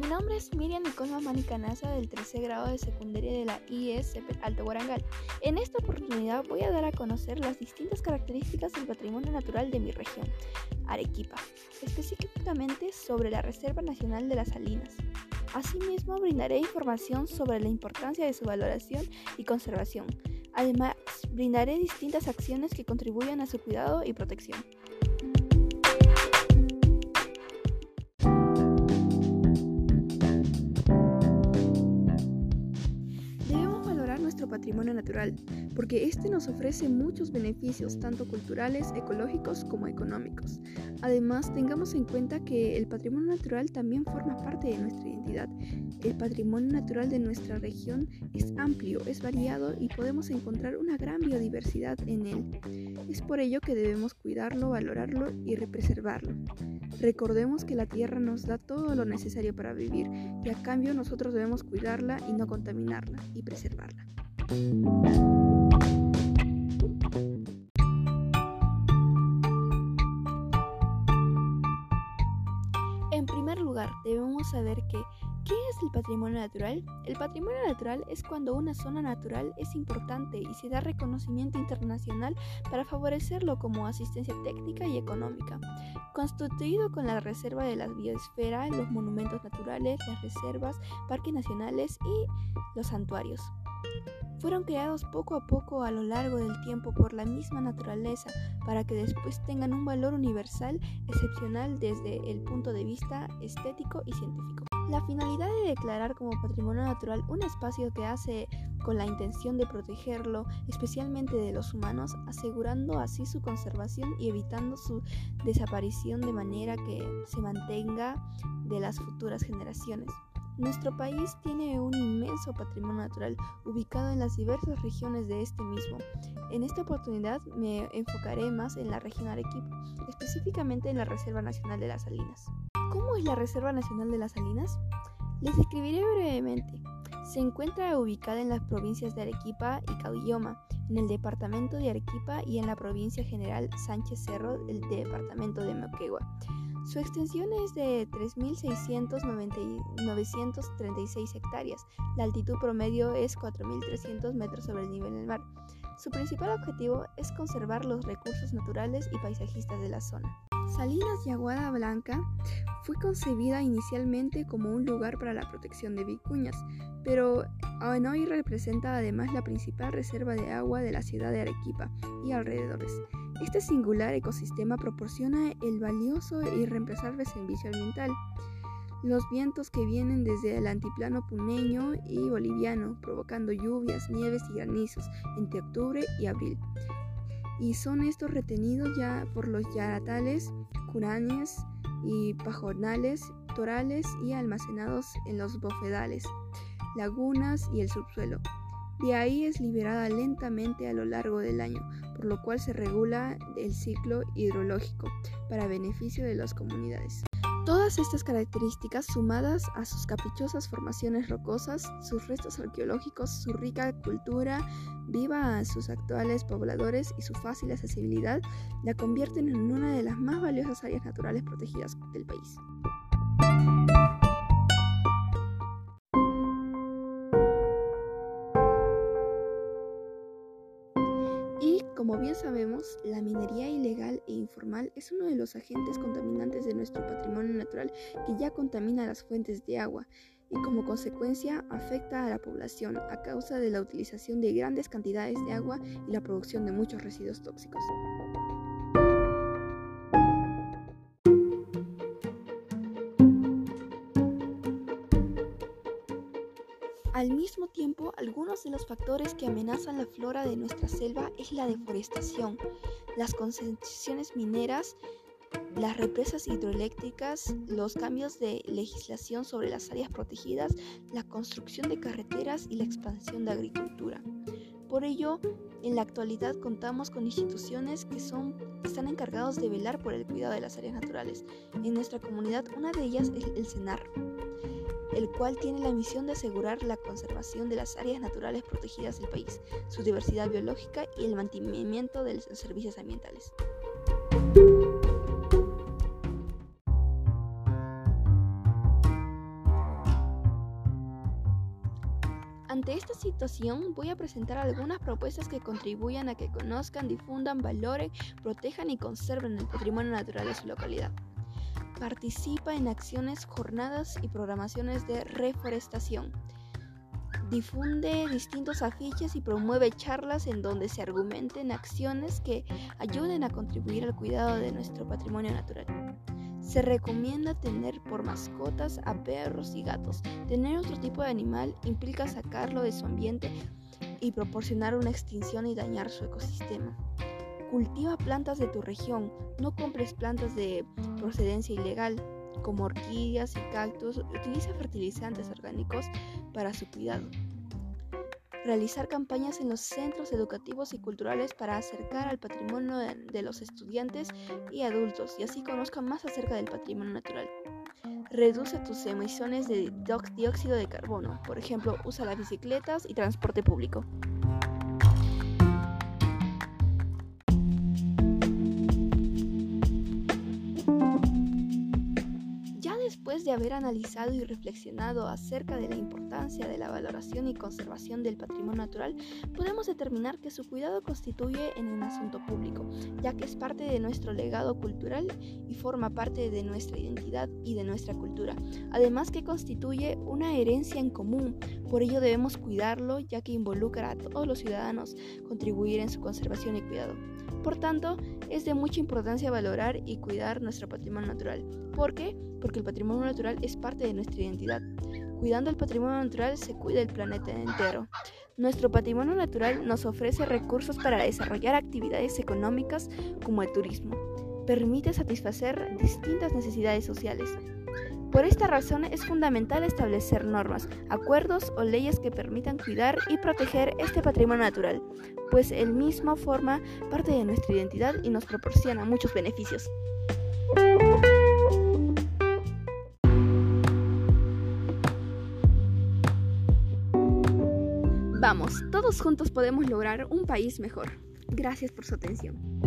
Mi nombre es Miriam Nicolma Manicanaza del tercer grado de secundaria de la IES Alto Guarangal. En esta oportunidad voy a dar a conocer las distintas características del patrimonio natural de mi región, Arequipa, específicamente sobre la Reserva Nacional de las Salinas. Asimismo, brindaré información sobre la importancia de su valoración y conservación. Además, brindaré distintas acciones que contribuyan a su cuidado y protección. Patrimonio natural, porque este nos ofrece muchos beneficios, tanto culturales, ecológicos como económicos. Además, tengamos en cuenta que el patrimonio natural también forma parte de nuestra identidad. El patrimonio natural de nuestra región es amplio, es variado y podemos encontrar una gran biodiversidad en él. Es por ello que debemos cuidarlo, valorarlo y preservarlo. Recordemos que la tierra nos da todo lo necesario para vivir y a cambio nosotros debemos cuidarla y no contaminarla y preservarla. En primer lugar, debemos saber que ¿Qué es el patrimonio natural? El patrimonio natural es cuando una zona natural es importante y se da reconocimiento internacional para favorecerlo como asistencia técnica y económica, constituido con la reserva de la biosfera, los monumentos naturales, las reservas, parques nacionales y los santuarios fueron creados poco a poco a lo largo del tiempo por la misma naturaleza para que después tengan un valor universal excepcional desde el punto de vista estético y científico. La finalidad de declarar como patrimonio natural un espacio que hace con la intención de protegerlo, especialmente de los humanos, asegurando así su conservación y evitando su desaparición de manera que se mantenga de las futuras generaciones. Nuestro país tiene un inmenso patrimonio natural ubicado en las diversas regiones de este mismo. En esta oportunidad me enfocaré más en la región Arequipa, específicamente en la Reserva Nacional de las Salinas. ¿Cómo es la Reserva Nacional de las Salinas? Les describiré brevemente. Se encuentra ubicada en las provincias de Arequipa y Cabilloma, en el departamento de Arequipa y en la provincia general Sánchez Cerro del departamento de Moquegua. Su extensión es de 3.636 hectáreas. La altitud promedio es 4.300 metros sobre el nivel del mar. Su principal objetivo es conservar los recursos naturales y paisajistas de la zona. Salinas y Aguada Blanca fue concebida inicialmente como un lugar para la protección de vicuñas, pero hoy representa además la principal reserva de agua de la ciudad de Arequipa y alrededores. Este singular ecosistema proporciona el valioso e irreemplazable servicio ambiental. Los vientos que vienen desde el antiplano puneño y boliviano, provocando lluvias, nieves y granizos entre octubre y abril. Y son estos retenidos ya por los yaratales, curanes y pajonales, torales y almacenados en los bofedales, lagunas y el subsuelo. De ahí es liberada lentamente a lo largo del año, por lo cual se regula el ciclo hidrológico para beneficio de las comunidades. Estas características, sumadas a sus caprichosas formaciones rocosas, sus restos arqueológicos, su rica cultura, viva a sus actuales pobladores y su fácil accesibilidad, la convierten en una de las más valiosas áreas naturales protegidas del país. La minería ilegal e informal es uno de los agentes contaminantes de nuestro patrimonio natural que ya contamina las fuentes de agua y como consecuencia afecta a la población a causa de la utilización de grandes cantidades de agua y la producción de muchos residuos tóxicos. Al mismo tiempo, algunos de los factores que amenazan la flora de nuestra selva es la deforestación, las concentraciones mineras, las represas hidroeléctricas, los cambios de legislación sobre las áreas protegidas, la construcción de carreteras y la expansión de agricultura. Por ello, en la actualidad contamos con instituciones que son, están encargados de velar por el cuidado de las áreas naturales. En nuestra comunidad, una de ellas es el CENAR, el cual tiene la misión de asegurar la conservación de las áreas naturales protegidas del país, su diversidad biológica y el mantenimiento de los servicios ambientales. Ante esta situación voy a presentar algunas propuestas que contribuyan a que conozcan, difundan, valoren, protejan y conserven el patrimonio natural de su localidad. Participa en acciones, jornadas y programaciones de reforestación. Difunde distintos afiches y promueve charlas en donde se argumenten acciones que ayuden a contribuir al cuidado de nuestro patrimonio natural. Se recomienda tener por mascotas a perros y gatos. Tener otro tipo de animal implica sacarlo de su ambiente y proporcionar una extinción y dañar su ecosistema. Cultiva plantas de tu región. No compres plantas de procedencia ilegal como orquídeas y cactus. Utiliza fertilizantes orgánicos para su cuidado realizar campañas en los centros educativos y culturales para acercar al patrimonio de, los estudiantes y adultos y así conozcan más acerca del patrimonio natural. Reduce tus emisiones de dióxido de carbono, por ejemplo, usa las bicicletas y transporte público. De haber analizado y reflexionado acerca de la importancia de la valoración y conservación del patrimonio natural, podemos determinar que su cuidado constituye en un asunto público, ya que es parte de nuestro legado cultural y forma parte de nuestra identidad y de nuestra cultura, además que constituye una herencia en común, por ello debemos cuidarlo ya que involucra a todos los ciudadanos contribuir en su conservación y cuidado. Por tanto, es de mucha importancia valorar y cuidar nuestro patrimonio natural. ¿Por qué? Porque el patrimonio natural es parte de nuestra identidad. Cuidando el patrimonio natural se cuida el planeta entero. Nuestro patrimonio natural nos ofrece recursos para desarrollar actividades económicas como el turismo. Permite satisfacer distintas necesidades sociales. Por esta razón es fundamental establecer normas, acuerdos o leyes que permitan cuidar y proteger este patrimonio natural, pues el mismo forma parte de nuestra identidad y nos proporciona muchos beneficios. Vamos, todos juntos podemos lograr un país mejor. Gracias por su atención.